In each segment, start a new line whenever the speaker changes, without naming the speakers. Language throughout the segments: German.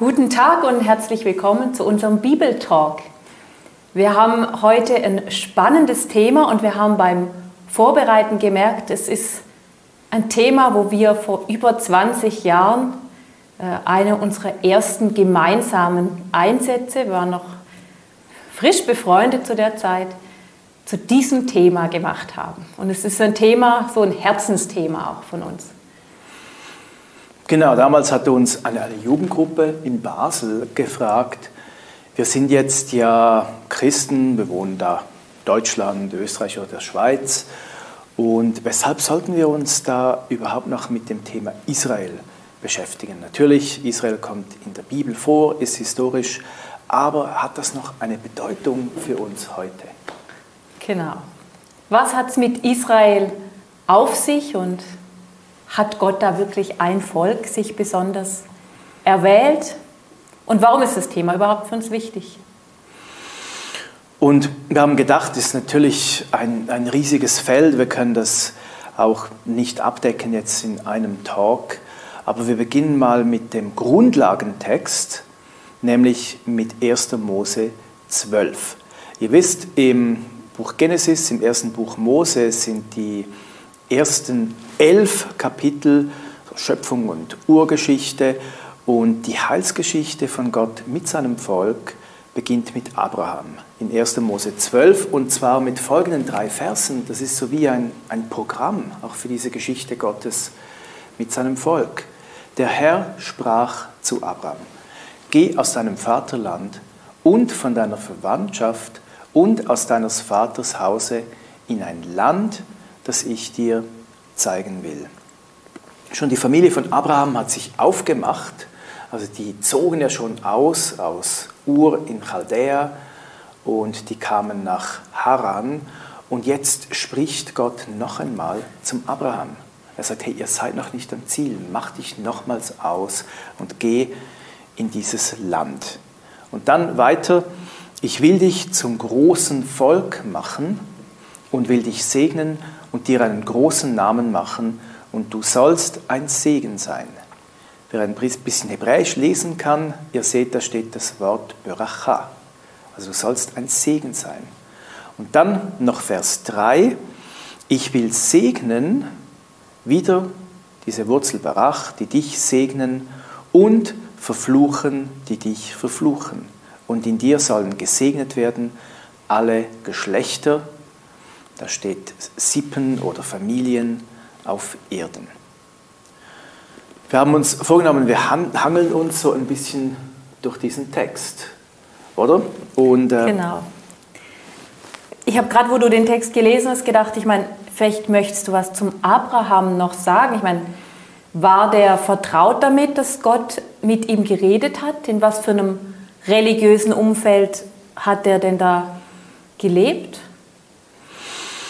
Guten Tag und herzlich willkommen zu unserem Bibeltalk. Wir haben heute ein spannendes Thema und wir haben beim Vorbereiten gemerkt, es ist ein Thema, wo wir vor über 20 Jahren äh, eine unserer ersten gemeinsamen Einsätze, wir waren noch frisch befreundet zu der Zeit, zu diesem Thema gemacht haben. Und es ist ein Thema, so ein Herzensthema auch von uns.
Genau, damals hat uns eine, eine Jugendgruppe in Basel gefragt, wir sind jetzt ja Christen, wir wohnen da Deutschland, Österreich oder der Schweiz. Und weshalb sollten wir uns da überhaupt noch mit dem Thema Israel beschäftigen? Natürlich, Israel kommt in der Bibel vor, ist historisch, aber hat das noch eine Bedeutung für uns heute?
Genau. Was hat es mit Israel auf sich und hat Gott da wirklich ein Volk sich besonders erwählt? Und warum ist das Thema überhaupt für uns wichtig?
Und wir haben gedacht, es ist natürlich ein, ein riesiges Feld. Wir können das auch nicht abdecken jetzt in einem Talk. Aber wir beginnen mal mit dem Grundlagentext, nämlich mit 1. Mose 12. Ihr wisst, im Buch Genesis, im ersten Buch Mose sind die ersten elf Kapitel Schöpfung und Urgeschichte und die Heilsgeschichte von Gott mit seinem Volk beginnt mit Abraham in 1. Mose 12 und zwar mit folgenden drei Versen. Das ist so wie ein, ein Programm auch für diese Geschichte Gottes mit seinem Volk. Der Herr sprach zu Abraham, geh aus deinem Vaterland und von deiner Verwandtschaft und aus deines Vaters Hause in ein Land, das ich dir zeigen will. Schon die Familie von Abraham hat sich aufgemacht, also die zogen ja schon aus, aus Ur in Chaldea und die kamen nach Haran und jetzt spricht Gott noch einmal zum Abraham. Er sagt, hey, ihr seid noch nicht am Ziel, mach dich nochmals aus und geh in dieses Land. Und dann weiter, ich will dich zum großen Volk machen und will dich segnen und dir einen großen Namen machen und du sollst ein Segen sein. Wer ein bisschen Hebräisch lesen kann, ihr seht, da steht das Wort Beracha. Also du sollst ein Segen sein. Und dann noch Vers 3. Ich will segnen, wieder diese Wurzel Barach, die dich segnen und verfluchen, die dich verfluchen. Und in dir sollen gesegnet werden alle Geschlechter da steht Sippen oder Familien auf Erden. Wir haben uns vorgenommen, wir hangeln uns so ein bisschen durch diesen Text, oder?
Und, äh, genau. Ich habe gerade, wo du den Text gelesen hast, gedacht, ich meine, vielleicht möchtest du was zum Abraham noch sagen. Ich meine, war der vertraut damit, dass Gott mit ihm geredet hat? In was für einem religiösen Umfeld hat er denn da gelebt?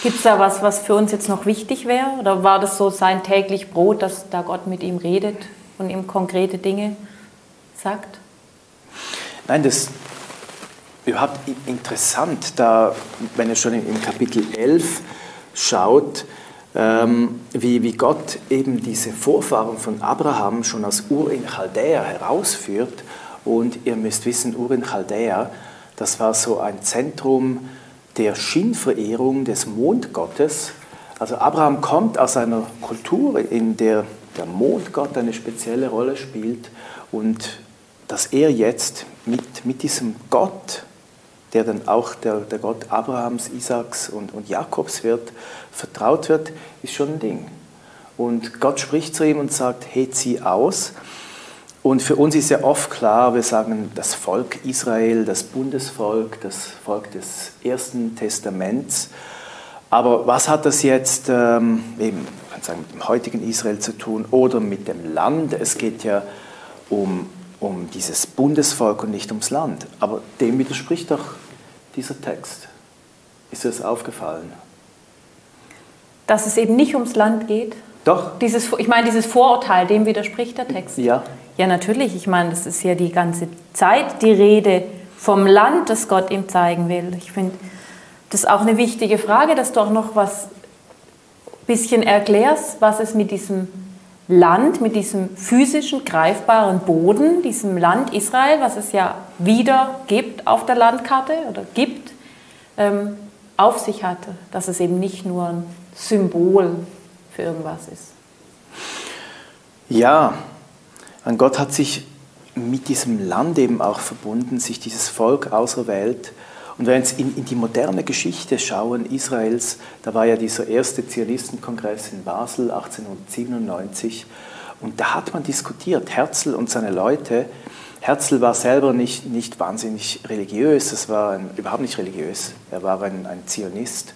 Gibt es da was, was für uns jetzt noch wichtig wäre? Oder war das so sein täglich Brot, dass da Gott mit ihm redet und ihm konkrete Dinge sagt?
Nein, das ist überhaupt interessant, da, wenn ihr schon in Kapitel 11 schaut, ähm, wie, wie Gott eben diese Vorfahren von Abraham schon aus Ur in Chaldea herausführt. Und ihr müsst wissen, Ur in Chaldea, das war so ein Zentrum, der Schienverehrung des Mondgottes. Also Abraham kommt aus einer Kultur, in der der Mondgott eine spezielle Rolle spielt und dass er jetzt mit, mit diesem Gott, der dann auch der, der Gott Abrahams, Isaaks und, und Jakobs wird, vertraut wird, ist schon ein Ding. Und Gott spricht zu ihm und sagt, hey, zieh aus. Und für uns ist ja oft klar, wir sagen das Volk Israel, das Bundesvolk, das Volk des Ersten Testaments. Aber was hat das jetzt ähm, eben, kann sagen, mit dem heutigen Israel zu tun oder mit dem Land? Es geht ja um, um dieses Bundesvolk und nicht ums Land. Aber dem widerspricht doch dieser Text. Ist dir das aufgefallen?
Dass es eben nicht ums Land geht?
Doch.
Dieses, ich meine, dieses Vorurteil, dem widerspricht der Text.
Ja.
Ja, natürlich. Ich meine, das ist ja die ganze Zeit die Rede vom Land, das Gott ihm zeigen will. Ich finde, das ist auch eine wichtige Frage, dass du auch noch was bisschen erklärst, was es mit diesem Land, mit diesem physischen, greifbaren Boden, diesem Land Israel, was es ja wieder gibt auf der Landkarte oder gibt, ähm, auf sich hatte, dass es eben nicht nur ein Symbol für irgendwas ist.
Ja, und Gott hat sich mit diesem Land eben auch verbunden, sich dieses Volk auserwählt. Und wenn wir in, in, die moderne Geschichte schauen Israels, da war ja dieser erste Zionistenkongress in Basel 1897 und da hat man diskutiert, Herzl und seine Leute, Herzl war selber nicht, nicht wahnsinnig religiös, das war ein, überhaupt nicht religiös, er war ein, ein Zionist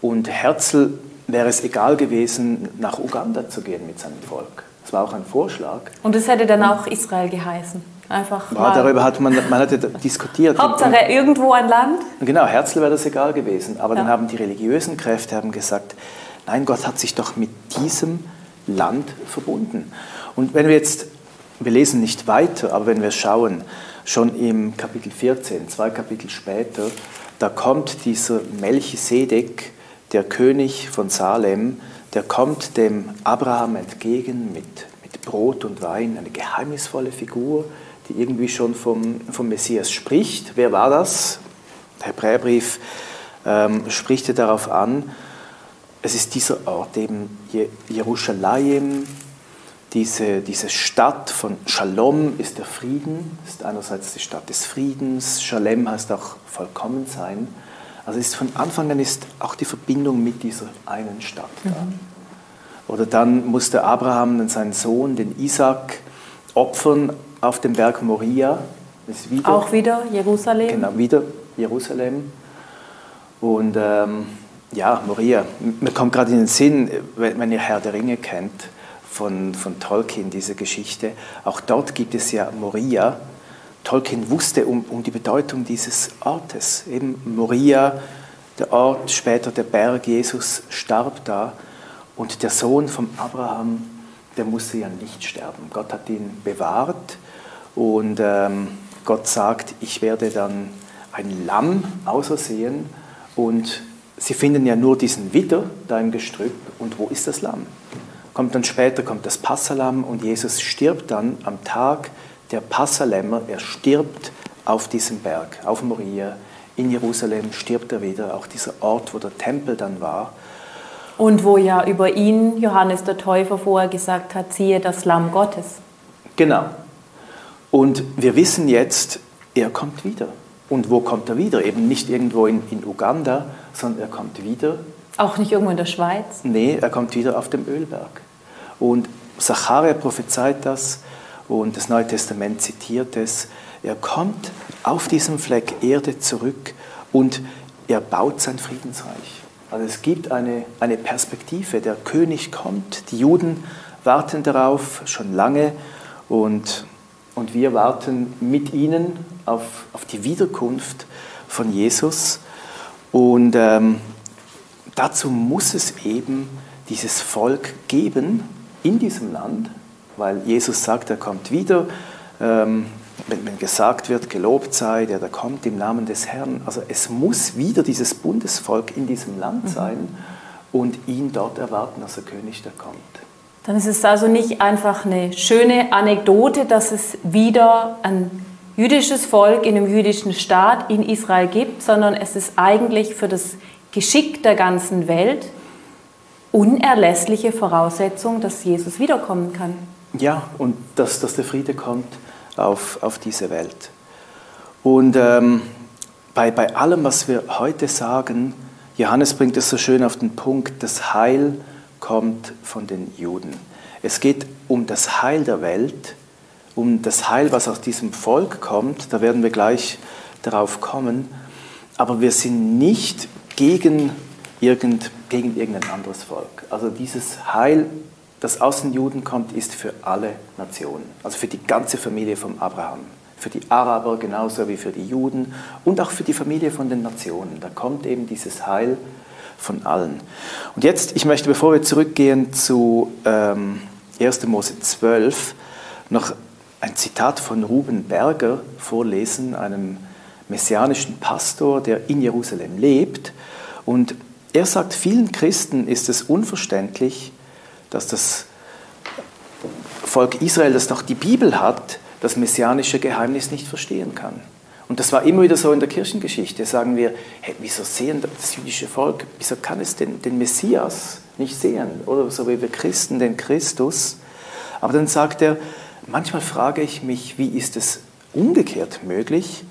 und Herzl wäre es egal gewesen, nach Uganda zu gehen mit seinem Volk. Das war auch ein Vorschlag.
Und es hätte dann auch Israel geheißen. Einfach
ja, darüber hat man, man hatte diskutiert.
Hauptsache und, irgendwo ein Land?
Genau, Herzl wäre das egal gewesen. Aber ja. dann haben die religiösen Kräfte haben gesagt, nein, Gott hat sich doch mit diesem Land verbunden. Und wenn wir jetzt, wir lesen nicht weiter, aber wenn wir schauen, schon im Kapitel 14, zwei Kapitel später, da kommt dieser Melchisedek, der König von Salem, der kommt dem Abraham entgegen mit, mit Brot und Wein, eine geheimnisvolle Figur, die irgendwie schon vom, vom Messias spricht. Wer war das? Der Hebräerbrief ähm, spricht er darauf an. Es ist dieser Ort, eben Jerusalem, diese, diese Stadt von Shalom ist der Frieden, ist einerseits die Stadt des Friedens, Shalem heißt auch vollkommen sein. Also ist von Anfang an ist auch die Verbindung mit dieser einen Stadt da. Mhm. Oder dann musste Abraham dann seinen Sohn, den Isaac, opfern auf dem Berg Moria.
Wieder, auch wieder Jerusalem?
Genau, wieder Jerusalem. Und ähm, ja, Moria. Mir kommt gerade in den Sinn, wenn, ihr Herr der Ringe kennt, von, von Tolkien, diese Geschichte. Auch dort gibt es ja Moria. Tolkien wusste um, um die Bedeutung dieses Ortes. Eben Moria, der Ort, später der Berg, Jesus starb da. Und der Sohn von Abraham, der musste ja nicht sterben. Gott hat ihn bewahrt und ähm, Gott sagt, ich werde dann ein Lamm ausersehen und sie finden ja nur diesen Widder da im Gestrüpp und wo ist das Lamm? Kommt dann später kommt das Passalam und Jesus stirbt dann am Tag der Passalämmer, er stirbt auf diesem Berg, auf Moria, in Jerusalem stirbt er wieder, auch dieser Ort, wo der Tempel dann war.
Und wo ja über ihn Johannes der Täufer vorher gesagt hat, siehe das Lamm Gottes.
Genau. Und wir wissen jetzt, er kommt wieder. Und wo kommt er wieder? Eben nicht irgendwo in, in Uganda, sondern er kommt wieder.
Auch nicht irgendwo in der Schweiz?
Nee, er kommt wieder auf dem Ölberg. Und Zacharia prophezeit das und das Neue Testament zitiert es. Er kommt auf diesem Fleck Erde zurück und er baut sein Friedensreich. Also es gibt eine, eine Perspektive, der König kommt, die Juden warten darauf schon lange und, und wir warten mit ihnen auf, auf die Wiederkunft von Jesus. Und ähm, dazu muss es eben dieses Volk geben in diesem Land, weil Jesus sagt, er kommt wieder. Ähm, wenn, gesagt wird, gelobt sei, der da kommt im Namen des Herrn. Also es muss wieder dieses Bundesvolk in diesem Land mhm. sein mhm. und ihn dort erwarten, als der König, der kommt.
Dann ist es also nicht einfach eine schöne Anekdote, dass es wieder ein jüdisches Volk in einem jüdischen Staat in Israel gibt, sondern es ist eigentlich für das Geschick der ganzen Welt unerlässliche Voraussetzung, dass Jesus wiederkommen kann.
Ja, und dass, dass der Friede kommt auf, auf diese Welt. Und ähm, bei, bei allem, was wir heute sagen, Johannes bringt es so schön auf den Punkt, das Heil kommt von den Juden. Es geht um das Heil der Welt, um das Heil, was aus diesem Volk kommt, da werden wir gleich darauf kommen, aber wir sind nicht gegen, irgend, gegen irgendein anderes Volk. Also dieses Heil das aus den Juden kommt, ist für alle Nationen, also für die ganze Familie von Abraham, für die Araber genauso wie für die Juden und auch für die Familie von den Nationen. Da kommt eben dieses Heil von allen. Und jetzt, ich möchte, bevor wir zurückgehen zu ähm, 1. Mose 12, noch ein Zitat von Ruben Berger vorlesen, einem messianischen Pastor, der in Jerusalem lebt. Und er sagt, vielen Christen ist es unverständlich, dass das Volk Israel, das noch die Bibel hat, das messianische Geheimnis nicht verstehen kann. Und das war immer wieder so in der Kirchengeschichte. Sagen wir, hey, wieso sehen das jüdische Volk, wieso kann es den, den Messias nicht sehen? Oder so wie wir Christen den Christus. Aber dann sagt er, manchmal frage ich mich, wie ist es umgekehrt möglich,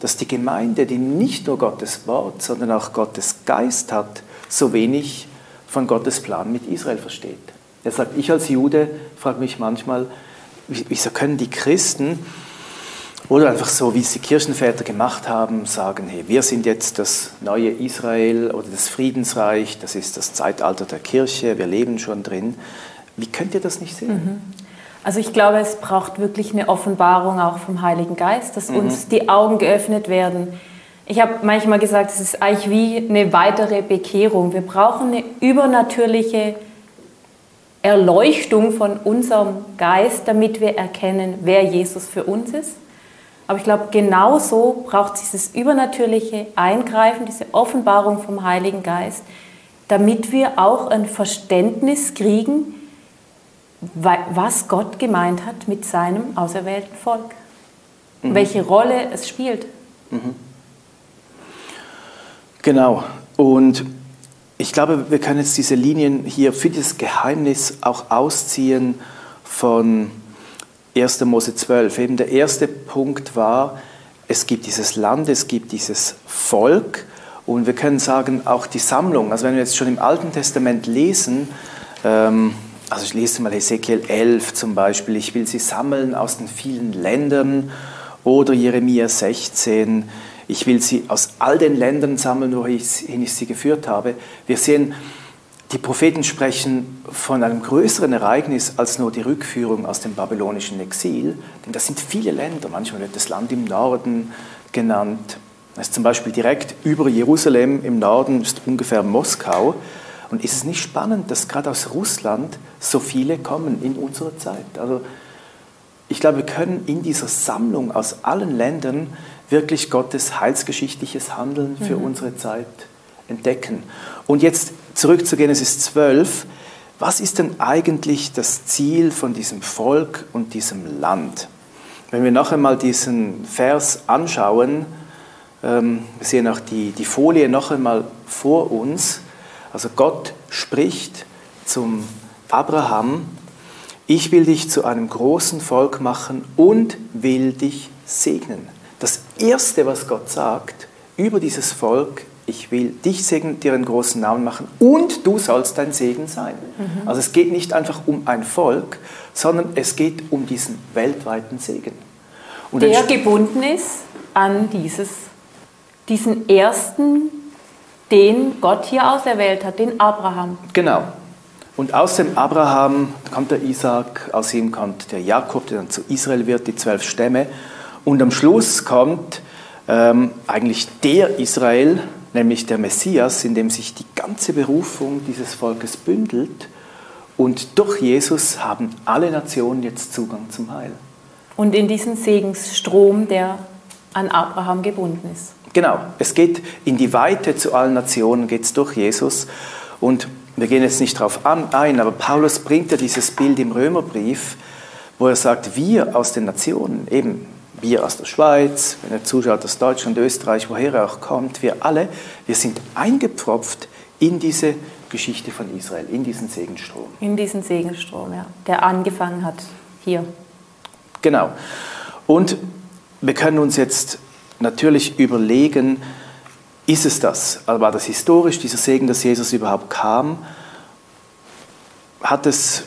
dass die Gemeinde, die nicht nur Gottes Wort, sondern auch Gottes Geist hat, so wenig von Gottes Plan mit Israel versteht. Er sagt, ich als Jude frage mich manchmal, wieso können die Christen oder einfach so, wie es die Kirchenväter gemacht haben, sagen, hey, wir sind jetzt das neue Israel oder das Friedensreich, das ist das Zeitalter der Kirche, wir leben schon drin. Wie könnt ihr das nicht sehen?
Mhm. Also ich glaube, es braucht wirklich eine Offenbarung auch vom Heiligen Geist, dass mhm. uns die Augen geöffnet werden. Ich habe manchmal gesagt, es ist eigentlich wie eine weitere Bekehrung. Wir brauchen eine übernatürliche Erleuchtung von unserem Geist, damit wir erkennen, wer Jesus für uns ist aber ich glaube, genauso braucht es dieses übernatürliche Eingreifen, diese Offenbarung vom Heiligen Geist, damit wir auch ein Verständnis kriegen, was Gott gemeint hat mit seinem auserwählten Volk. Mhm. Welche Rolle es spielt. Mhm.
Genau. Und ich glaube, wir können jetzt diese Linien hier für dieses Geheimnis auch ausziehen von 1. Mose 12. Eben der erste Punkt war, es gibt dieses Land, es gibt dieses Volk und wir können sagen, auch die Sammlung. Also wenn wir jetzt schon im Alten Testament lesen, ähm, also ich lese mal Ezekiel 11 zum Beispiel, ich will sie sammeln aus den vielen Ländern oder Jeremia 16, ich will sie aus all den Ländern sammeln, wohin ich sie geführt habe. Wir sehen, die Propheten sprechen von einem größeren Ereignis als nur die Rückführung aus dem babylonischen Exil, denn das sind viele Länder. Manchmal wird das Land im Norden genannt. Das ist zum Beispiel direkt über Jerusalem im Norden, ist ungefähr Moskau. Und ist es nicht spannend, dass gerade aus Russland so viele kommen in unserer Zeit? Also ich glaube, wir können in dieser Sammlung aus allen Ländern wirklich Gottes heilsgeschichtliches Handeln für mhm. unsere Zeit entdecken. Und jetzt zurück zu Genesis 12. Was ist denn eigentlich das Ziel von diesem Volk und diesem Land? Wenn wir noch einmal diesen Vers anschauen, ähm, wir sehen auch die, die Folie noch einmal vor uns. Also Gott spricht zum Abraham, ich will dich zu einem großen Volk machen und will dich segnen. Das Erste, was Gott sagt über dieses Volk, ich will dich segnen, dir einen großen Namen machen und du sollst dein Segen sein. Mhm. Also es geht nicht einfach um ein Volk, sondern es geht um diesen weltweiten Segen.
Und Der gebunden ist an dieses, diesen ersten, den Gott hier auserwählt hat, den Abraham.
Genau. Und aus dem Abraham kommt der Isaac, aus ihm kommt der Jakob, der dann zu Israel wird, die zwölf Stämme. Und am Schluss kommt ähm, eigentlich der Israel, nämlich der Messias, in dem sich die ganze Berufung dieses Volkes bündelt. Und durch Jesus haben alle Nationen jetzt Zugang zum Heil.
Und in diesen Segensstrom, der an Abraham gebunden ist.
Genau, es geht in die Weite zu allen Nationen, geht es durch Jesus. Und wir gehen jetzt nicht darauf ein, aber Paulus bringt ja dieses Bild im Römerbrief, wo er sagt, wir aus den Nationen, eben wir aus der Schweiz, wenn er zuschaut aus Deutschland, Österreich, woher er auch kommt, wir alle, wir sind eingepfropft in diese Geschichte von Israel, in diesen Segenstrom.
In diesen Segenstrom, ja, der angefangen hat hier.
Genau. Und wir können uns jetzt natürlich überlegen, ist es das? Also war das historisch, dieser Segen, dass Jesus überhaupt kam? Hat es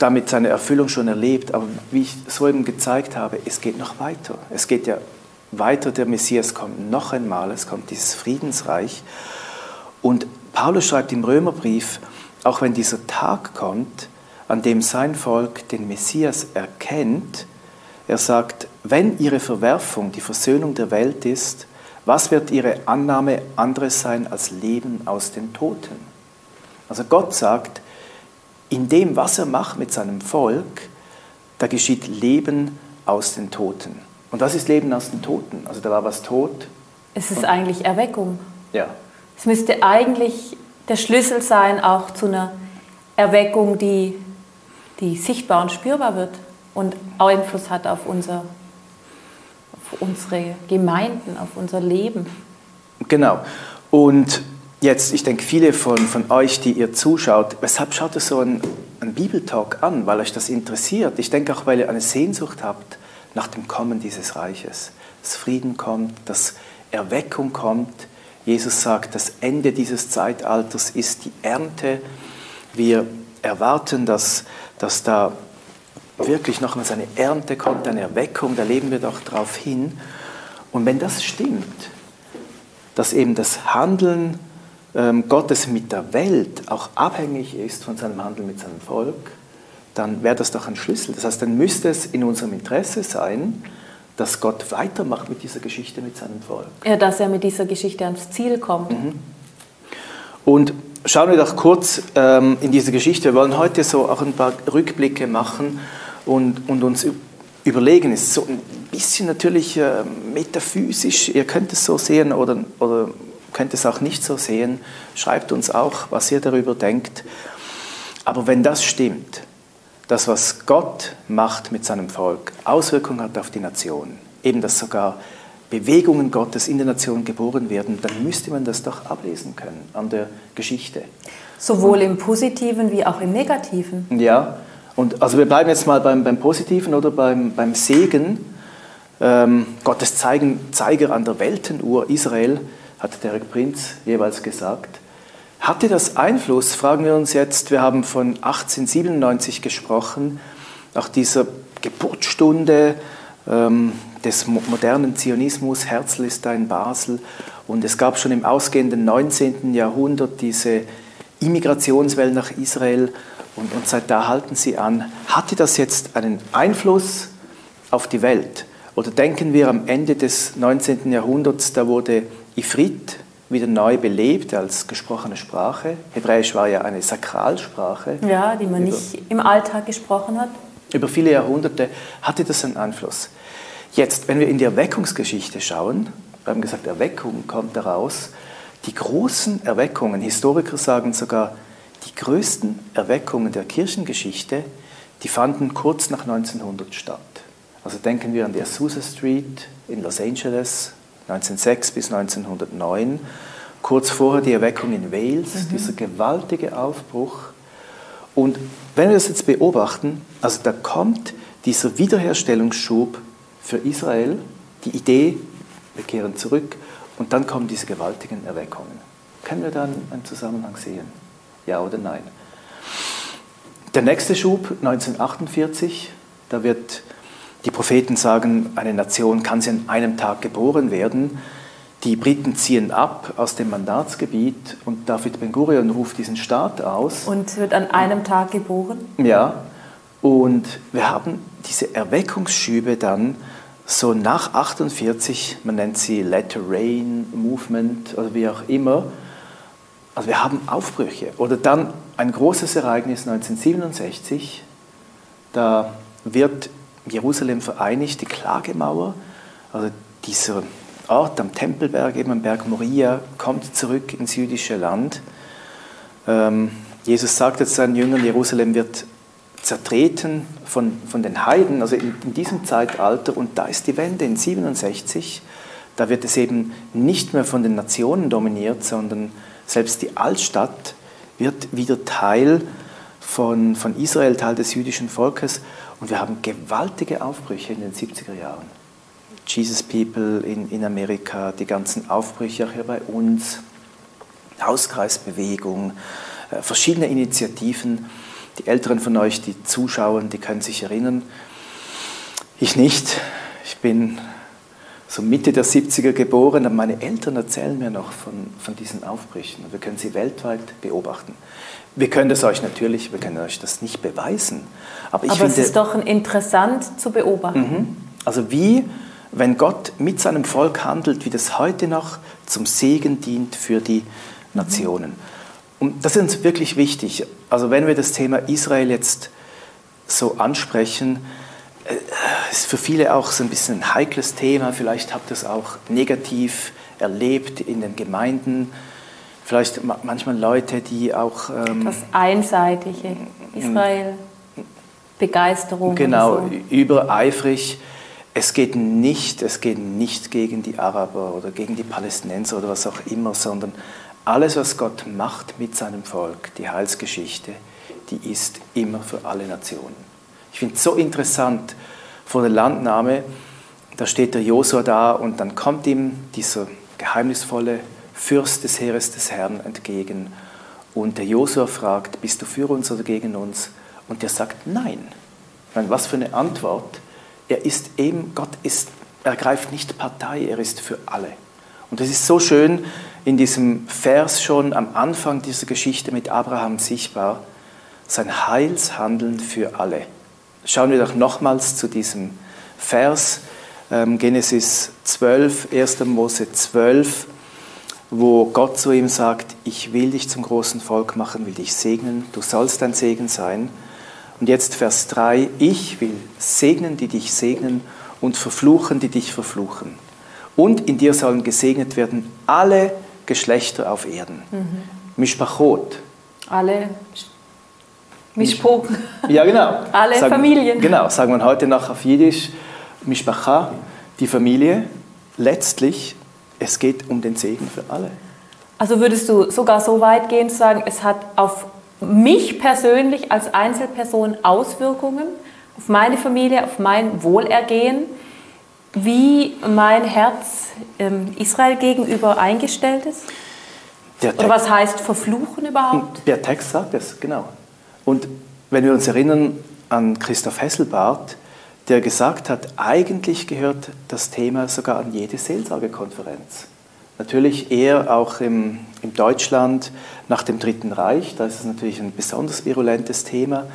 damit seine Erfüllung schon erlebt. Aber wie ich soeben gezeigt habe, es geht noch weiter. Es geht ja weiter, der Messias kommt noch einmal, es kommt dieses Friedensreich. Und Paulus schreibt im Römerbrief, auch wenn dieser Tag kommt, an dem sein Volk den Messias erkennt, er sagt, wenn ihre Verwerfung die Versöhnung der Welt ist, was wird ihre Annahme anderes sein als Leben aus den Toten? Also Gott sagt, in dem, was er macht mit seinem Volk, da geschieht Leben aus den Toten. Und was ist Leben aus den Toten? Also da war was tot.
Es ist eigentlich Erweckung.
Ja.
Es müsste eigentlich der Schlüssel sein, auch zu einer Erweckung, die die sichtbar und spürbar wird und Einfluss hat auf, unser, auf unsere Gemeinden, auf unser Leben.
Genau. Und jetzt, ich denke, viele von, von euch, die ihr zuschaut, weshalb schaut ihr so einen, einen Bibeltalk an? Weil euch das interessiert. Ich denke auch, weil ihr eine Sehnsucht habt nach dem Kommen dieses Reiches. Dass Frieden kommt, dass Erweckung kommt. Jesus sagt, das Ende dieses Zeitalters ist die Ernte. Wir erwarten, dass, dass da wirklich nochmals eine Ernte kommt, eine Erweckung, da leben wir doch drauf hin. Und wenn das stimmt, dass eben das Handeln Gottes mit der Welt auch abhängig ist von seinem Handeln mit seinem Volk, dann wäre das doch ein Schlüssel. Das heißt, dann müsste es in unserem Interesse sein, dass Gott weitermacht mit dieser Geschichte mit seinem Volk.
Ja, dass er mit dieser Geschichte ans Ziel kommt. Mhm.
Und schauen wir doch kurz ähm, in diese Geschichte. Wir wollen heute so auch ein paar Rückblicke machen und, und uns überlegen. Es ist so ein bisschen natürlich äh, metaphysisch. Ihr könnt es so sehen oder, oder könnt es auch nicht so sehen. Schreibt uns auch, was ihr darüber denkt. Aber wenn das stimmt, das, was Gott macht mit seinem Volk, Auswirkungen hat auf die Nation, eben dass sogar Bewegungen Gottes in der Nation geboren werden, dann müsste man das doch ablesen können an der Geschichte.
Sowohl im Positiven wie auch im Negativen.
Ja, und also wir bleiben jetzt mal beim, beim Positiven oder beim, beim Segen. Ähm, Gottes Zeigen, Zeiger an der Weltenuhr Israel, hat Derek Prinz jeweils gesagt. Hatte das Einfluss, fragen wir uns jetzt, wir haben von 1897 gesprochen, nach dieser Geburtsstunde ähm, des modernen Zionismus, Herzl ist da in Basel und es gab schon im ausgehenden 19. Jahrhundert diese Immigrationswelle nach Israel und, und seit da halten sie an. Hatte das jetzt einen Einfluss auf die Welt? Oder denken wir am Ende des 19. Jahrhunderts, da wurde Ifrit wieder neu belebt als gesprochene Sprache. Hebräisch war ja eine Sakralsprache.
Ja, die man über, nicht im Alltag gesprochen hat.
Über viele Jahrhunderte hatte das einen Einfluss. Jetzt, wenn wir in die Erweckungsgeschichte schauen, wir haben gesagt, Erweckung kommt daraus, die großen Erweckungen, Historiker sagen sogar, die größten Erweckungen der Kirchengeschichte, die fanden kurz nach 1900 statt. Also denken wir an die Azusa Street in Los Angeles, 1906 bis 1909. Kurz vorher die Erweckung in Wales, mhm. dieser gewaltige Aufbruch. Und wenn wir das jetzt beobachten, also da kommt dieser Wiederherstellungsschub für Israel, die Idee, wir kehren zurück, und dann kommen diese gewaltigen Erweckungen. Können wir da einen Zusammenhang sehen? Ja oder nein? Der nächste Schub, 1948, da wird die Propheten sagen, eine Nation kann sie an einem Tag geboren werden. Die Briten ziehen ab aus dem Mandatsgebiet und David Ben-Gurion ruft diesen Staat aus.
Und wird an einem Tag geboren?
Ja. Und wir haben diese Erweckungsschübe dann so nach 48, man nennt sie Letter Rain Movement oder wie auch immer. Also wir haben Aufbrüche. Oder dann ein großes Ereignis 1967, da wird Jerusalem vereinigt, die Klagemauer, also dieser Ort am Tempelberg, eben am Berg Moria, kommt zurück ins jüdische Land. Ähm, Jesus sagt jetzt seinen Jüngern, Jerusalem wird zertreten von, von den Heiden, also in, in diesem Zeitalter, und da ist die Wende in 67, da wird es eben nicht mehr von den Nationen dominiert, sondern selbst die Altstadt wird wieder Teil von, von Israel, Teil des jüdischen Volkes. Und wir haben gewaltige Aufbrüche in den 70er Jahren. Jesus People in, in Amerika, die ganzen Aufbrüche auch hier bei uns, Hauskreisbewegung, äh, verschiedene Initiativen. Die Älteren von euch, die zuschauen, die können sich erinnern. Ich nicht. Ich bin so Mitte der 70er geboren, aber meine Eltern erzählen mir noch von, von diesen Aufbrüchen. Wir können sie weltweit beobachten. Wir können das euch natürlich, wir können euch das nicht beweisen.
Aber, ich aber finde, es ist doch interessant zu beobachten.
Mhm. Also wie, wenn Gott mit seinem Volk handelt, wie das heute noch zum Segen dient für die Nationen. Und das ist uns wirklich wichtig. Also wenn wir das Thema Israel jetzt so ansprechen, äh, ist für viele auch so ein bisschen ein heikles Thema. Vielleicht habt ihr es auch negativ erlebt in den Gemeinden vielleicht manchmal Leute, die auch...
Ähm, das Einseitige, Israel. Begeisterung.
Genau,
so.
übereifrig. Es geht nicht, es geht nicht gegen die Araber oder gegen die Palästinenser oder was auch immer, sondern alles, was Gott macht mit seinem Volk, die Heilsgeschichte, die ist immer für alle Nationen. Ich finde es so interessant vor der Landnahme, da steht der Josua da und dann kommt ihm dieser geheimnisvolle Fürst des Heeres des Herrn entgegen und der Josua fragt, bist du für uns oder gegen uns? Und der sagt nein. Meine, was für eine Antwort. Er ist eben, Gott ist, er greift nicht Partei, er ist für alle. Und es ist so schön in diesem Vers schon am Anfang dieser Geschichte mit Abraham sichtbar, sein Heilshandeln für alle. Schauen wir doch nochmals zu diesem Vers, ähm, Genesis 12, 1. Mose 12, wo Gott zu ihm sagt, ich will dich zum großen Volk machen, will dich segnen, du sollst ein Segen sein. Und jetzt Vers 3, ich will segnen, die dich segnen und verfluchen, die dich verfluchen. Und in dir sollen gesegnet werden alle Geschlechter auf Erden. Mhm. Mishpachot.
Alle Mischpoken.
Ja, genau.
alle
sagen,
Familien.
Genau, sagen wir heute noch auf Jiddisch, Mishpacha, die Familie. Letztlich es geht um den Segen für alle.
Also würdest du sogar so weit gehen zu sagen, es hat auf mich persönlich als Einzelperson Auswirkungen, auf meine Familie, auf mein Wohlergehen, wie mein Herz ähm, Israel gegenüber eingestellt ist? Oder was heißt verfluchen überhaupt?
Der Text sagt es, genau. Und wenn wir uns erinnern an Christoph Hesselbart, der gesagt hat, eigentlich gehört das Thema sogar an jede Seelsorgekonferenz. Natürlich eher auch im, im Deutschland nach dem Dritten Reich, da ist es natürlich ein besonders virulentes Thema,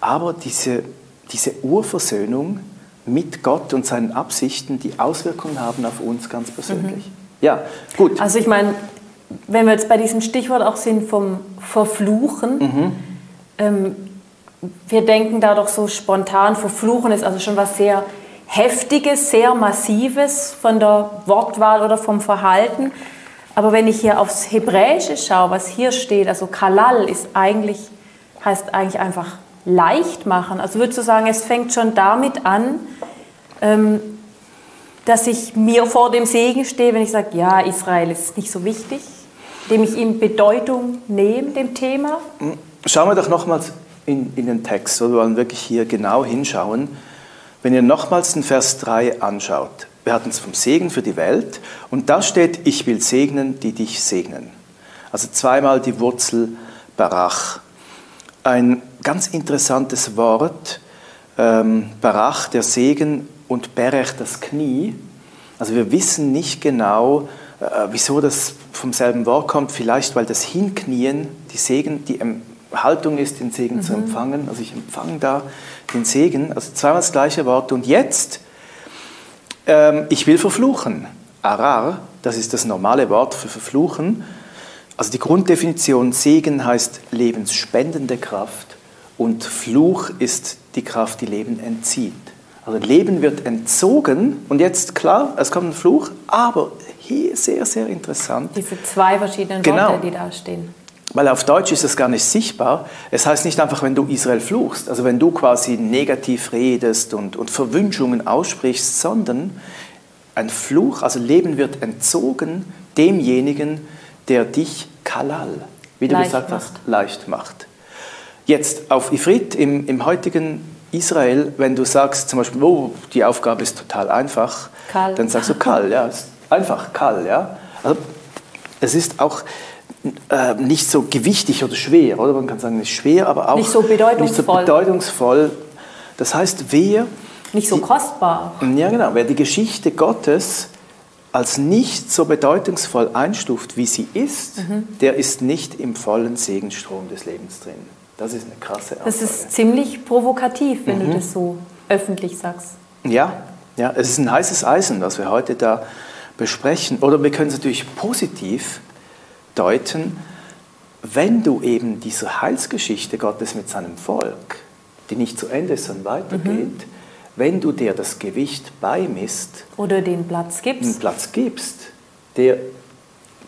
aber diese, diese Urversöhnung mit Gott und seinen Absichten, die Auswirkungen haben auf uns ganz persönlich. Mhm. Ja, gut.
Also ich meine, wenn wir jetzt bei diesem Stichwort auch sind vom Verfluchen, mhm. ähm, wir denken da doch so spontan, verfluchen ist also schon was sehr Heftiges, sehr Massives von der Wortwahl oder vom Verhalten. Aber wenn ich hier aufs Hebräische schaue, was hier steht, also Kalal ist eigentlich, heißt eigentlich einfach leicht machen. Also würdest du sagen, es fängt schon damit an, ähm, dass ich mir vor dem Segen stehe, wenn ich sage, ja, Israel ist nicht so wichtig, indem ich ihm Bedeutung nehme, dem Thema?
Schauen wir doch nochmals in, in den Text. So, wir wollen wirklich hier genau hinschauen. Wenn ihr nochmals den Vers 3 anschaut, wir hatten es vom Segen für die Welt und da steht, ich will segnen, die dich segnen. Also zweimal die Wurzel Barach. Ein ganz interessantes Wort, ähm, Barach, der Segen und Berech, das Knie. Also wir wissen nicht genau, äh, wieso das vom selben Wort kommt. Vielleicht, weil das Hinknien, die Segen, die Haltung ist, den Segen mhm. zu empfangen. Also ich empfange da den Segen, also zweimal das gleiche Wort. Und jetzt, ähm, ich will verfluchen. Arar, das ist das normale Wort für verfluchen. Also die Grunddefinition Segen heißt lebensspendende Kraft und Fluch ist die Kraft, die Leben entzieht. Also Leben wird entzogen und jetzt klar, es kommt ein Fluch, aber hier sehr, sehr interessant.
Diese zwei verschiedenen
genau.
Worte, die da stehen.
Weil auf Deutsch ist es gar nicht sichtbar. Es heißt nicht einfach, wenn du Israel fluchst, also wenn du quasi negativ redest und, und Verwünschungen aussprichst, sondern ein Fluch, also Leben wird entzogen demjenigen, der dich kalal, wie du leicht gesagt macht. hast, leicht macht. Jetzt auf Ifrit im, im heutigen Israel, wenn du sagst zum Beispiel, oh, die Aufgabe ist total einfach, kal. dann sagst du kal, ja, einfach kal, ja. Also es ist auch äh, nicht so gewichtig oder schwer, oder? Man kann sagen, nicht schwer, aber auch
nicht so bedeutungsvoll.
Nicht so bedeutungsvoll. Das heißt, wer.
Nicht so kostbar.
Ja, genau. Wer die Geschichte Gottes als nicht so bedeutungsvoll einstuft, wie sie ist, mhm. der ist nicht im vollen Segenstrom des Lebens drin. Das ist eine krasse Aussage.
Das ist ziemlich provokativ, wenn mhm. du das so öffentlich sagst.
Ja, ja, es ist ein heißes Eisen, was wir heute da besprechen. Oder wir können es natürlich positiv deuten, wenn du eben diese Heilsgeschichte Gottes mit seinem Volk, die nicht zu Ende ist, sondern weitergeht, mhm. wenn du dir das Gewicht beimisst
oder den Platz gibst,
den Platz gibst, der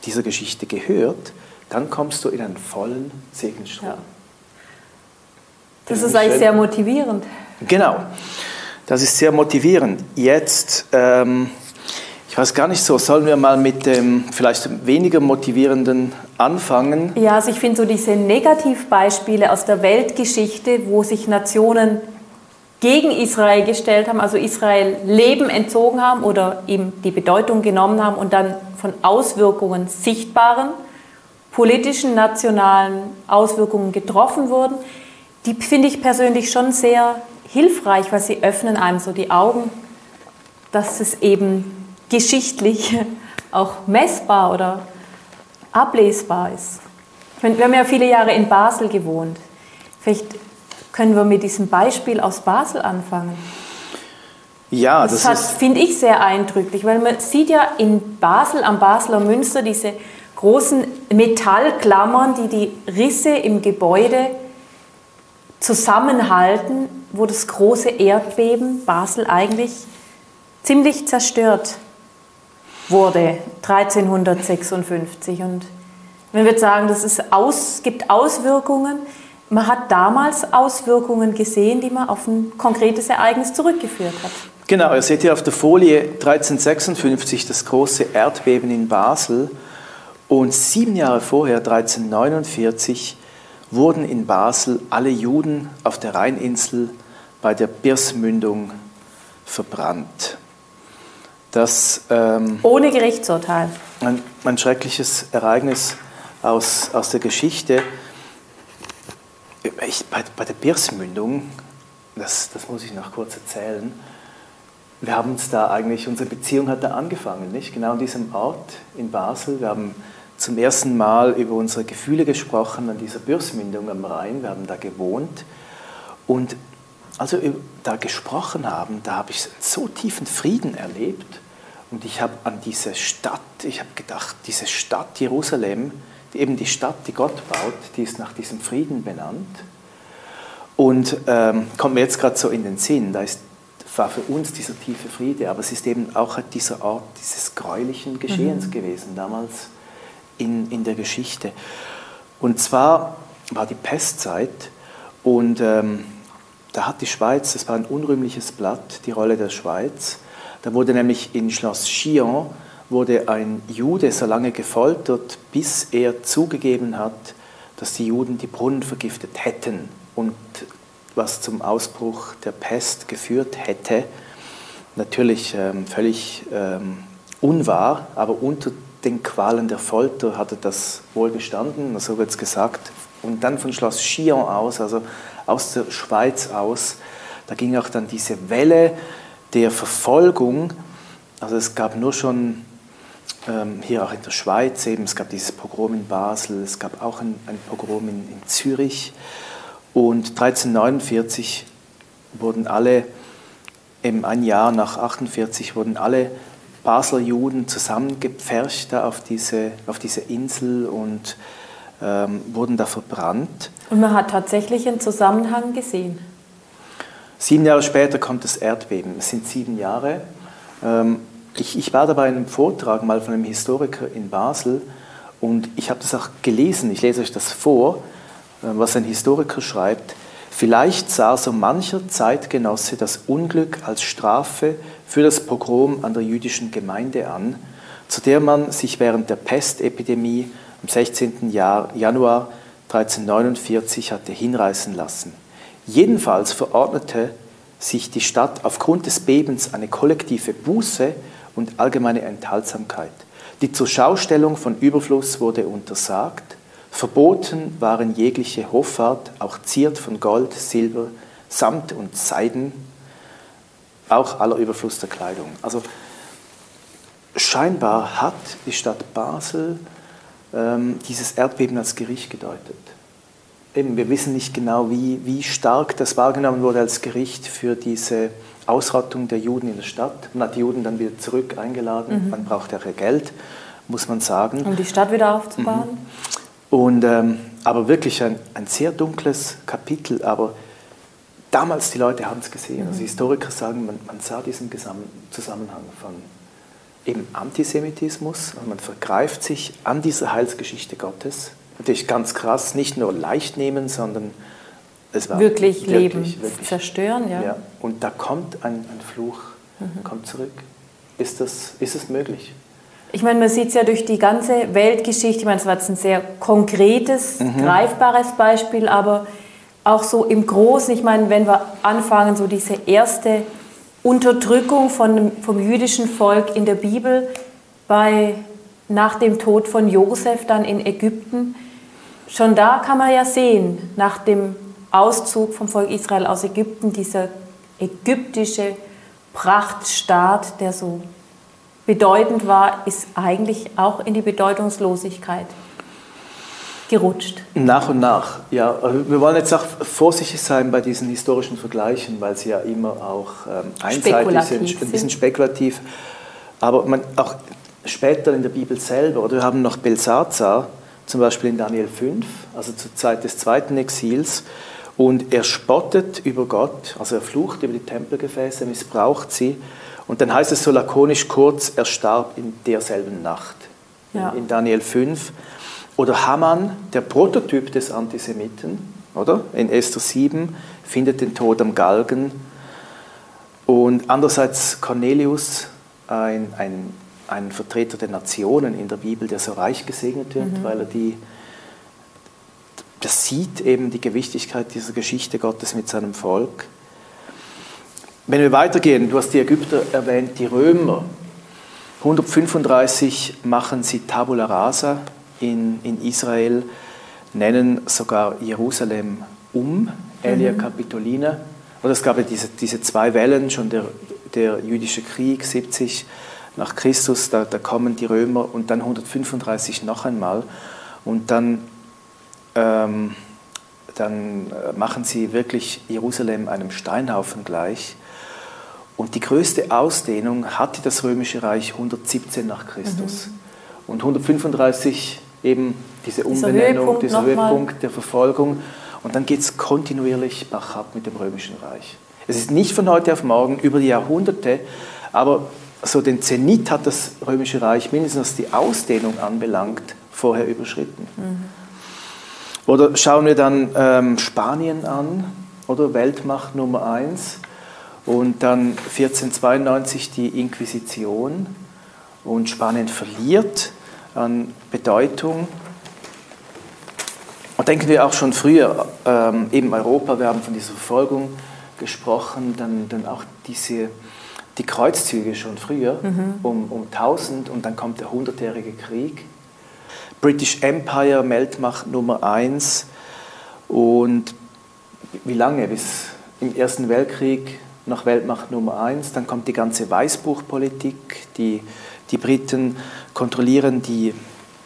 dieser Geschichte gehört, dann kommst du in einen vollen Segensstrom. Ja.
Das ist eigentlich sehr motivierend.
Genau, das ist sehr motivierend. Jetzt, ähm, ich weiß gar nicht so, sollen wir mal mit dem vielleicht weniger motivierenden anfangen?
Ja, also ich finde so diese Negativbeispiele aus der Weltgeschichte, wo sich Nationen gegen Israel gestellt haben, also Israel Leben entzogen haben oder ihm die Bedeutung genommen haben und dann von Auswirkungen, sichtbaren, politischen, nationalen Auswirkungen getroffen wurden, die finde ich persönlich schon sehr hilfreich, weil sie öffnen einem so die Augen, dass es eben geschichtlich auch messbar oder ablesbar ist. Meine, wir haben ja viele Jahre in Basel gewohnt. Vielleicht können wir mit diesem Beispiel aus Basel anfangen.
Ja,
das, das finde ich sehr eindrücklich, weil man sieht ja in Basel, am Basler Münster, diese großen Metallklammern, die die Risse im Gebäude zusammenhalten, wo das große Erdbeben Basel eigentlich ziemlich zerstört wurde, 1356. Und wenn wir sagen, das ist aus, gibt Auswirkungen, man hat damals Auswirkungen gesehen, die man auf ein konkretes Ereignis zurückgeführt hat.
Genau, ihr seht hier auf der Folie 1356 das große Erdbeben in Basel und sieben Jahre vorher, 1349, wurden in Basel alle Juden auf der Rheininsel bei der Birsmündung verbrannt.
Das, ähm, Ohne Gerichtsurteil.
Ein, ein schreckliches Ereignis aus, aus der Geschichte ich, bei, bei, der Birsmündung, das, das muss ich noch kurz erzählen, wir haben uns da eigentlich, unsere Beziehung hat da angefangen, nicht? Genau an diesem Ort in Basel. Wir haben zum ersten Mal über unsere Gefühle gesprochen an dieser Bürsmündung am Rhein. Wir haben da gewohnt. Und als wir da gesprochen haben, da habe ich so tiefen Frieden erlebt. Und ich habe an diese Stadt, ich habe gedacht, diese Stadt Jerusalem, eben die Stadt, die Gott baut, die ist nach diesem Frieden benannt. Und ähm, kommt mir jetzt gerade so in den Sinn, da ist, war für uns dieser tiefe Friede, aber es ist eben auch dieser Ort dieses gräulichen Geschehens mhm. gewesen, damals in, in der Geschichte. Und zwar war die Pestzeit und ähm, da hat die Schweiz, das war ein unrühmliches Blatt, die Rolle der Schweiz. Da wurde nämlich in Schloss Chillon wurde ein Jude so lange gefoltert, bis er zugegeben hat, dass die Juden die Brunnen vergiftet hätten und was zum Ausbruch der Pest geführt hätte. Natürlich ähm, völlig ähm, unwahr, aber unter den Qualen der Folter hat er das wohl gestanden, so wird es gesagt. Und dann von Schloss Chillon aus, also aus der Schweiz aus, da ging auch dann diese Welle der Verfolgung. Also es gab nur schon ähm, hier auch in der Schweiz eben, es gab dieses Pogrom in Basel, es gab auch ein, ein Pogrom in, in, Zürich. Und 1349 wurden alle, eben ein Jahr nach 48, wurden alle Basler Juden zusammengepfercht da auf diese, auf diese Insel und ähm, wurden da verbrannt.
Und man hat tatsächlich einen Zusammenhang gesehen.
Sieben Jahre später kommt das Erdbeben. Es sind sieben Jahre. Ähm, ich, ich war da bei einem Vortrag mal von einem Historiker in Basel und ich habe das auch gelesen. Ich lese euch das vor, äh, was ein Historiker schreibt. Vielleicht sah so mancher Zeitgenosse das Unglück als Strafe für das Pogrom an der jüdischen Gemeinde an, zu der man sich während der Pestepidemie am 16. Januar 1349 hatte hinreißen lassen. Jedenfalls verordnete sich die Stadt aufgrund des Bebens eine kollektive Buße und allgemeine Enthaltsamkeit. Die Zurschaustellung von Überfluss wurde untersagt, verboten waren jegliche Hoffart, auch ziert von Gold, Silber, Samt und Seiden, auch aller Überfluss der Kleidung. Also scheinbar hat die Stadt Basel ähm, dieses Erdbeben als Gericht gedeutet. Eben, wir wissen nicht genau, wie, wie stark das wahrgenommen wurde als Gericht für diese Ausrottung der Juden in der Stadt. Man hat die Juden dann wieder zurück eingeladen. Mhm. Man braucht ja Geld, muss man sagen.
Um die Stadt wieder aufzubauen. Mhm.
Und, ähm, aber wirklich ein, ein sehr dunkles Kapitel. Aber damals, die Leute haben es gesehen. Also mhm. Historiker sagen, man, man sah diesen Zusammenhang von eben Antisemitismus. Also man vergreift sich an dieser Heilsgeschichte Gottes. Natürlich ganz krass, nicht nur leicht nehmen, sondern
wirklich, wirklich, Leben wirklich. zerstören. Ja. ja.
Und da kommt ein, ein Fluch, mhm. kommt zurück. Ist das, ist es möglich?
Ich meine, man sieht es ja durch die ganze Weltgeschichte. Ich meine, es war jetzt ein sehr konkretes, mhm. greifbares Beispiel, aber auch so im Großen. Ich meine, wenn wir anfangen, so diese erste Unterdrückung von, vom jüdischen Volk in der Bibel bei, nach dem Tod von Josef dann in Ägypten, schon da kann man ja sehen, nach dem Auszug vom Volk Israel aus Ägypten, dieser ägyptische Prachtstaat, der so bedeutend war, ist eigentlich auch in die Bedeutungslosigkeit gerutscht.
Nach und nach, ja. Wir wollen jetzt auch vorsichtig sein bei diesen historischen Vergleichen, weil sie ja immer auch ähm, einseitig sind, ein bisschen spekulativ. Aber man, auch später in der Bibel selber, oder wir haben noch Belsazar, zum Beispiel in Daniel 5, also zur Zeit des zweiten Exils, und er spottet über Gott, also er flucht über die Tempelgefäße, missbraucht sie. Und dann heißt es so lakonisch kurz, er starb in derselben Nacht. Ja. In Daniel 5. Oder Haman, der Prototyp des Antisemiten, oder? In Esther 7, findet den Tod am Galgen. Und andererseits Cornelius, ein, ein, ein Vertreter der Nationen in der Bibel, der so reich gesegnet wird, mhm. weil er die, das sieht eben die Gewichtigkeit dieser Geschichte Gottes mit seinem Volk. Wenn wir weitergehen, du hast die Ägypter erwähnt, die Römer. 135 machen sie Tabula Rasa, in, in Israel nennen sogar Jerusalem um, Elia mhm. Capitolina. Und es gab ja diese, diese zwei Wellen, schon der, der jüdische Krieg 70 nach Christus, da, da kommen die Römer und dann 135 noch einmal. Und dann, ähm, dann machen sie wirklich Jerusalem einem Steinhaufen gleich. Und die größte Ausdehnung hatte das Römische Reich 117 nach Christus. Mhm. Und 135 eben diese Umbenennung, dieser Höhepunkt, dieser Höhepunkt der Verfolgung. Und dann geht es kontinuierlich bergab mit dem Römischen Reich. Es ist nicht von heute auf morgen, über die Jahrhunderte, aber so den Zenit hat das Römische Reich, mindestens was die Ausdehnung anbelangt, vorher überschritten. Mhm. Oder schauen wir dann ähm, Spanien an, oder Weltmacht Nummer eins, und dann 1492 die Inquisition und Spanien verliert an Bedeutung. Und denken wir auch schon früher, ähm, eben Europa, wir haben von dieser Verfolgung gesprochen, dann, dann auch diese, die Kreuzzüge schon früher, mhm. um, um 1000 und dann kommt der Hundertjährige Krieg. British Empire, Weltmacht Nummer 1 und wie lange? Bis im Ersten Weltkrieg noch Weltmacht Nummer 1, dann kommt die ganze Weißbuchpolitik, die die Briten kontrollieren die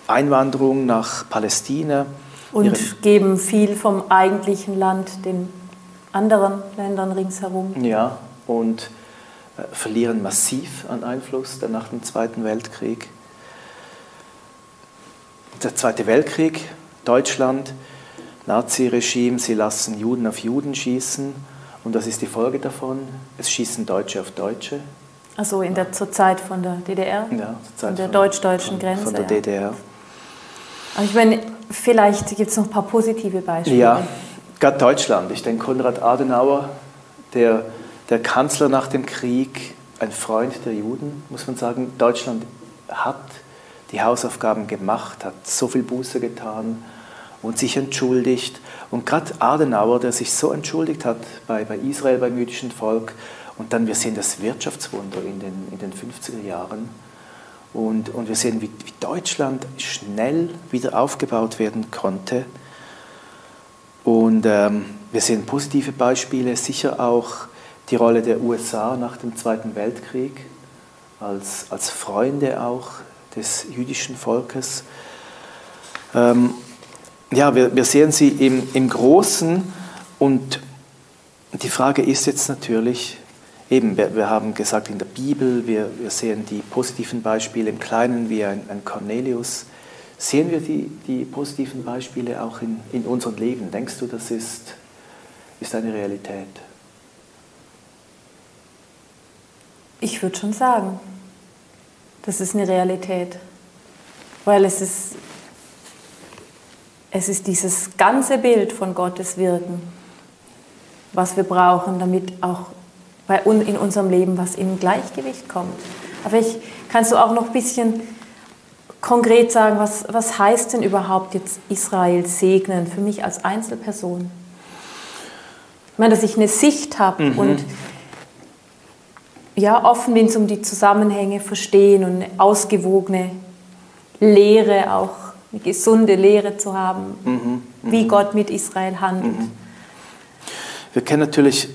Einwanderung nach Palästina.
Und geben viel vom eigentlichen Land den anderen Ländern ringsherum.
Ja, und verlieren massiv an Einfluss dann nach dem Zweiten Weltkrieg. Der Zweite Weltkrieg, Deutschland, Naziregime, sie lassen Juden auf Juden schießen und das ist die Folge davon. Es schießen Deutsche auf Deutsche.
Also in der zur Zeit von der DDR?
Ja, zur Zeit
von der deutsch-deutschen Grenze.
Von der ja. DDR.
Aber ich meine, vielleicht gibt es noch ein paar positive Beispiele.
Ja, gerade Deutschland. Ich denke, Konrad Adenauer, der, der Kanzler nach dem Krieg, ein Freund der Juden, muss man sagen. Deutschland hat die Hausaufgaben gemacht, hat so viel Buße getan und sich entschuldigt. Und gerade Adenauer, der sich so entschuldigt hat bei, bei Israel, beim jüdischen Volk, und dann, wir sehen das Wirtschaftswunder in den, in den 50er Jahren. Und, und wir sehen, wie, wie Deutschland schnell wieder aufgebaut werden konnte. Und ähm, wir sehen positive Beispiele, sicher auch die Rolle der USA nach dem Zweiten Weltkrieg, als, als Freunde auch des jüdischen Volkes. Ähm, ja, wir, wir sehen sie im, im Großen und die Frage ist jetzt natürlich, eben, wir, wir, haben gesagt in der Bibel, wir, wir sehen die positiven Beispiele im Kleinen wie ein, ein Cornelius. Sehen wir die, die positiven Beispiele auch in, in unserem Leben? Denkst du, das ist, ist eine Realität?
Ich würde schon sagen, das ist eine Realität, weil es ist, es ist dieses ganze Bild von Gottes Wirken, was wir brauchen, damit auch bei uns in unserem Leben was im Gleichgewicht kommt. Aber ich kannst du auch noch ein bisschen konkret sagen, was, was heißt denn überhaupt jetzt Israel segnen für mich als Einzelperson? Ich meine, dass ich eine Sicht habe mhm. und ja, offen bin, um die Zusammenhänge verstehen und eine ausgewogene Lehre, auch eine gesunde Lehre zu haben, mhm. Wie Gott mit Israel handelt. Mhm.
Wir kennen natürlich,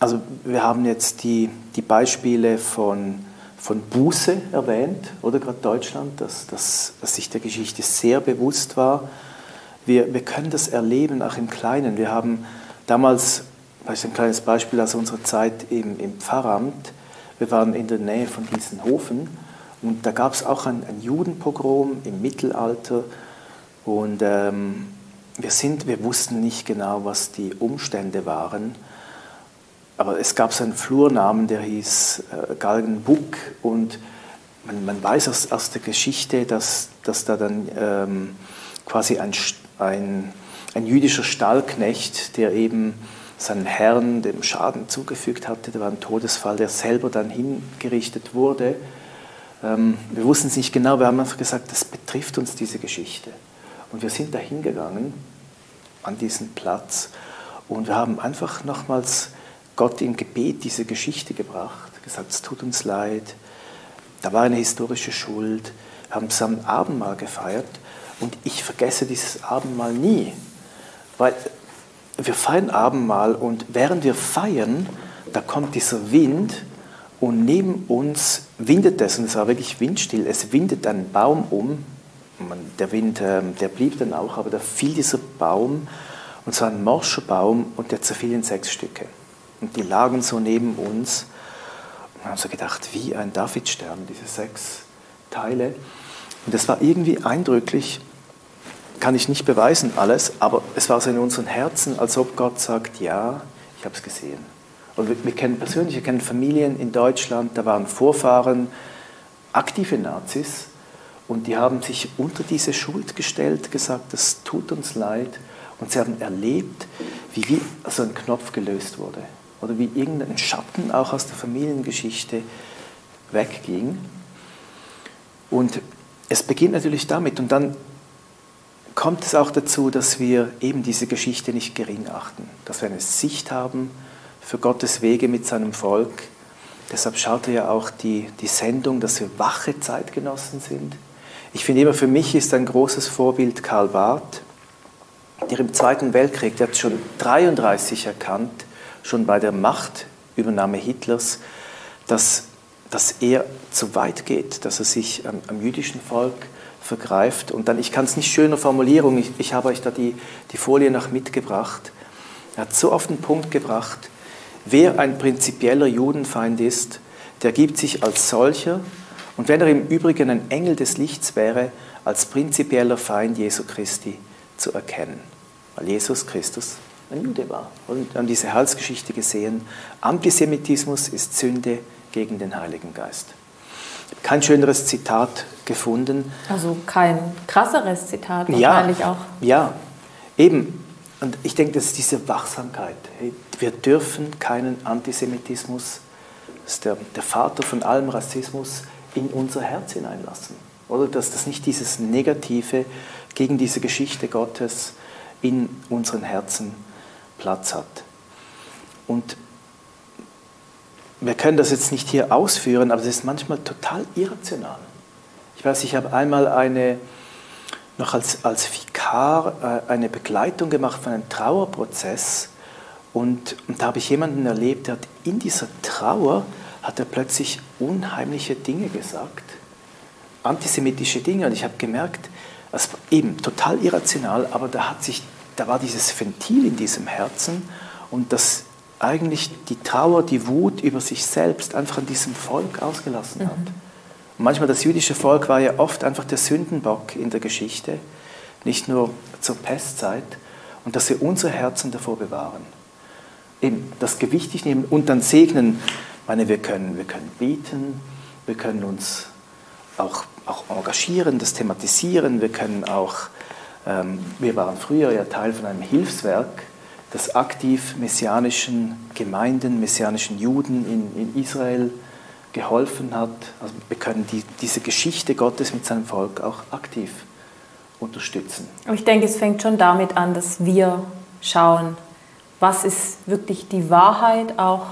also wir haben jetzt die, die Beispiele von von Buße erwähnt, oder gerade Deutschland, dass, dass, dass sich der Geschichte sehr bewusst war. Wir, wir können das erleben, auch im Kleinen. Wir haben damals, das ist ein kleines Beispiel aus unserer Zeit im, im Pfarramt, wir waren in der Nähe von Gießenhofen und da gab es auch ein, ein, Judenpogrom im Mittelalter und ähm, wir, sind, wir wussten nicht genau, was die Umstände waren. Aber es gab so einen Flurnamen, der hieß äh, Galgenbuck und man, man weiß aus, aus, der Geschichte, dass, dass da dann ähm, quasi ein, ein, ein jüdischer Stallknecht, der eben seinen Herrn dem Schaden zugefügt hatte, da war ein Todesfall, der selber dann hingerichtet wurde. Ähm, wir wussten es nicht genau, wir haben einfach gesagt, das betrifft uns diese Geschichte. Und wir sind da hingegangen an diesen Platz und wir haben einfach nochmals Gott im Gebet diese Geschichte gebracht, gesagt, es tut uns leid, da war eine historische Schuld, haben zusammen Abendmahl gefeiert und ich vergesse dieses Abendmahl nie, weil wir feiern Abendmahl und während wir feiern, da kommt dieser Wind und neben uns windet es, und es war wirklich windstill, es windet ein Baum um, der Wind, ähm, der blieb dann auch, aber da fiel dieser Baum, und zwar ein morscher Baum, und der zerfiel in sechs Stücke. Und die lagen so neben uns. Und wir haben so gedacht, wie ein Davidstern, diese sechs Teile. Und das war irgendwie eindrücklich, kann ich nicht beweisen alles, aber es war so in unseren Herzen, als ob Gott sagt, ja, ich habe es gesehen. Und wir, wir, kennen persönlich, wir kennen Familien in Deutschland, da waren Vorfahren, aktive Nazis, und die haben sich unter diese Schuld gestellt, gesagt, das tut uns leid. Und sie haben erlebt, wie, wie so ein Knopf gelöst wurde oder wie irgendein Schatten auch aus der Familiengeschichte wegging. Und es beginnt natürlich damit und dann kommt es auch dazu, dass wir eben diese Geschichte nicht gering achten, dass wir eine Sicht haben für Gottes Wege mit seinem Volk. Deshalb schaut er ja auch die, die Sendung, dass wir wache Zeitgenossen sind. Ich finde immer, für mich ist ein großes Vorbild Karl Barth, der im Zweiten Weltkrieg, der hat schon 33 erkannt, schon bei der Machtübernahme Hitlers, dass, dass er zu weit geht, dass er sich am, am jüdischen Volk vergreift. Und dann, ich kann es nicht schöner formulieren, ich, ich habe euch da die, die Folie noch mitgebracht. Er hat so auf den Punkt gebracht, wer ein prinzipieller Judenfeind ist, der gibt sich als solcher und wenn er im Übrigen ein Engel des Lichts wäre, als prinzipieller Feind Jesu Christi zu erkennen. Weil Jesus Christus ein Jude war. Und haben diese Heilsgeschichte gesehen. Antisemitismus ist Sünde gegen den Heiligen Geist. Kein schöneres Zitat gefunden.
Also kein krasseres Zitat wahrscheinlich
ja,
auch.
Ja, eben. Und ich denke, das ist diese Wachsamkeit. Wir dürfen keinen Antisemitismus, das ist der, der Vater von allem Rassismus, in unser Herz hineinlassen. Oder dass das nicht dieses Negative gegen diese Geschichte Gottes in unseren Herzen Platz hat. Und wir können das jetzt nicht hier ausführen, aber es ist manchmal total irrational. Ich weiß, ich habe einmal eine, noch als, als Vikar äh, eine Begleitung gemacht von einem Trauerprozess. Und, und da habe ich jemanden erlebt, der hat in dieser Trauer hat er plötzlich unheimliche Dinge gesagt, antisemitische Dinge. Und ich habe gemerkt, das war eben total irrational, aber da hat sich da war dieses Ventil in diesem Herzen. Und das eigentlich die Trauer, die Wut über sich selbst einfach an diesem Volk ausgelassen hat. Mhm. Und manchmal das jüdische Volk war ja oft einfach der Sündenbock in der Geschichte, nicht nur zur Pestzeit, und dass wir unsere Herzen davor bewahren. Eben das gewichtig nehmen und dann segnen. Ich meine, wir können, wir können beten, wir können uns auch, auch engagieren, das thematisieren, wir können auch ähm, wir waren früher ja Teil von einem Hilfswerk das aktiv messianischen Gemeinden, messianischen Juden in, in Israel geholfen hat. Also wir können die, diese Geschichte Gottes mit seinem Volk auch aktiv unterstützen.
Ich denke, es fängt schon damit an, dass wir schauen, was ist wirklich die Wahrheit auch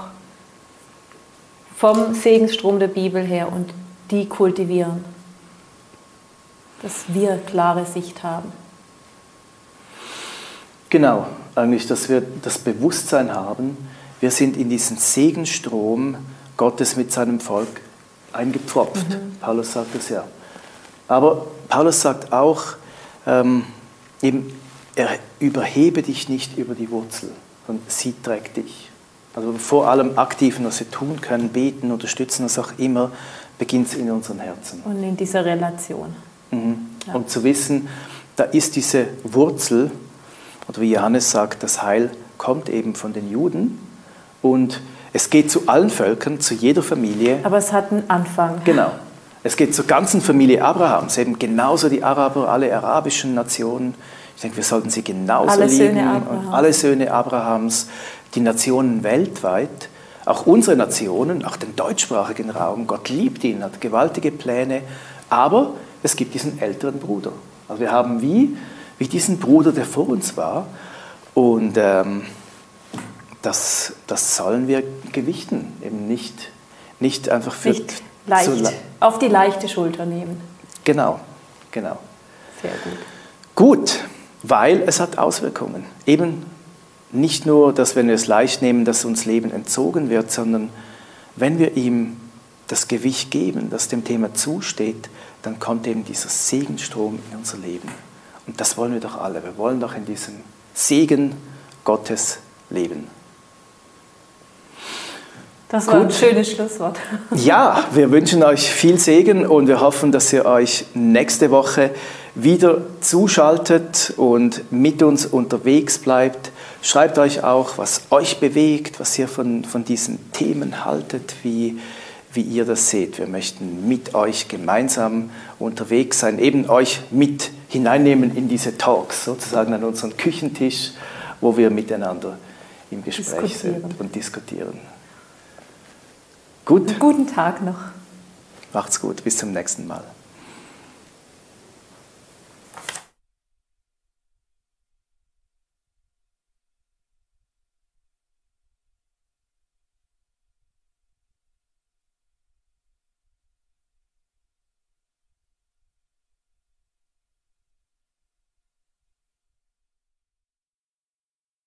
vom Segensstrom der Bibel her und die kultivieren. Dass wir klare Sicht haben.
Genau, eigentlich, dass wir das Bewusstsein haben, wir sind in diesen Segenstrom Gottes mit seinem Volk eingepfropft. Mhm. Paulus sagt das ja. Aber Paulus sagt auch, ähm, eben, er überhebe dich nicht über die Wurzel, sondern sie trägt dich. Also vor allem aktiv, was wir tun können, beten, unterstützen, was auch immer, beginnt es in unseren Herzen.
Und in dieser Relation.
Mhm. Ja. Und zu wissen, da ist diese Wurzel, oder wie Johannes sagt, das Heil kommt eben von den Juden und es geht zu allen Völkern, zu jeder Familie.
Aber es hat einen Anfang.
Genau. Es geht zur ganzen Familie Abrahams, eben genauso die Araber, alle arabischen Nationen. Ich denke, wir sollten sie genauso
alle
lieben.
Söhne Abrahams.
alle Söhne Abrahams, die Nationen weltweit, auch unsere Nationen, auch den deutschsprachigen Raum. Gott liebt ihn, hat gewaltige Pläne, aber es gibt diesen älteren Bruder. Also wir haben wie wie diesen Bruder, der vor uns war. Und ähm, das, das sollen wir gewichten, eben nicht, nicht einfach für...
Nicht leicht, so auf die leichte Schulter nehmen.
Genau, genau.
Sehr gut.
Gut, weil es hat Auswirkungen. Eben nicht nur, dass wenn wir es leicht nehmen, dass uns Leben entzogen wird, sondern wenn wir ihm das Gewicht geben, das dem Thema zusteht, dann kommt eben dieser Segenstrom in unser Leben. Und das wollen wir doch alle. Wir wollen doch in diesem Segen Gottes leben.
Das war Gut. ein schönes Schlusswort.
Ja, wir wünschen euch viel Segen und wir hoffen, dass ihr euch nächste Woche wieder zuschaltet und mit uns unterwegs bleibt. Schreibt euch auch, was euch bewegt, was ihr von, von diesen Themen haltet, wie, wie ihr das seht. Wir möchten mit euch gemeinsam unterwegs sein, eben euch mit hineinnehmen in diese Talks, sozusagen an unseren Küchentisch, wo wir miteinander im Gespräch sind und diskutieren.
Gut. Guten Tag noch.
Macht's gut, bis zum nächsten Mal.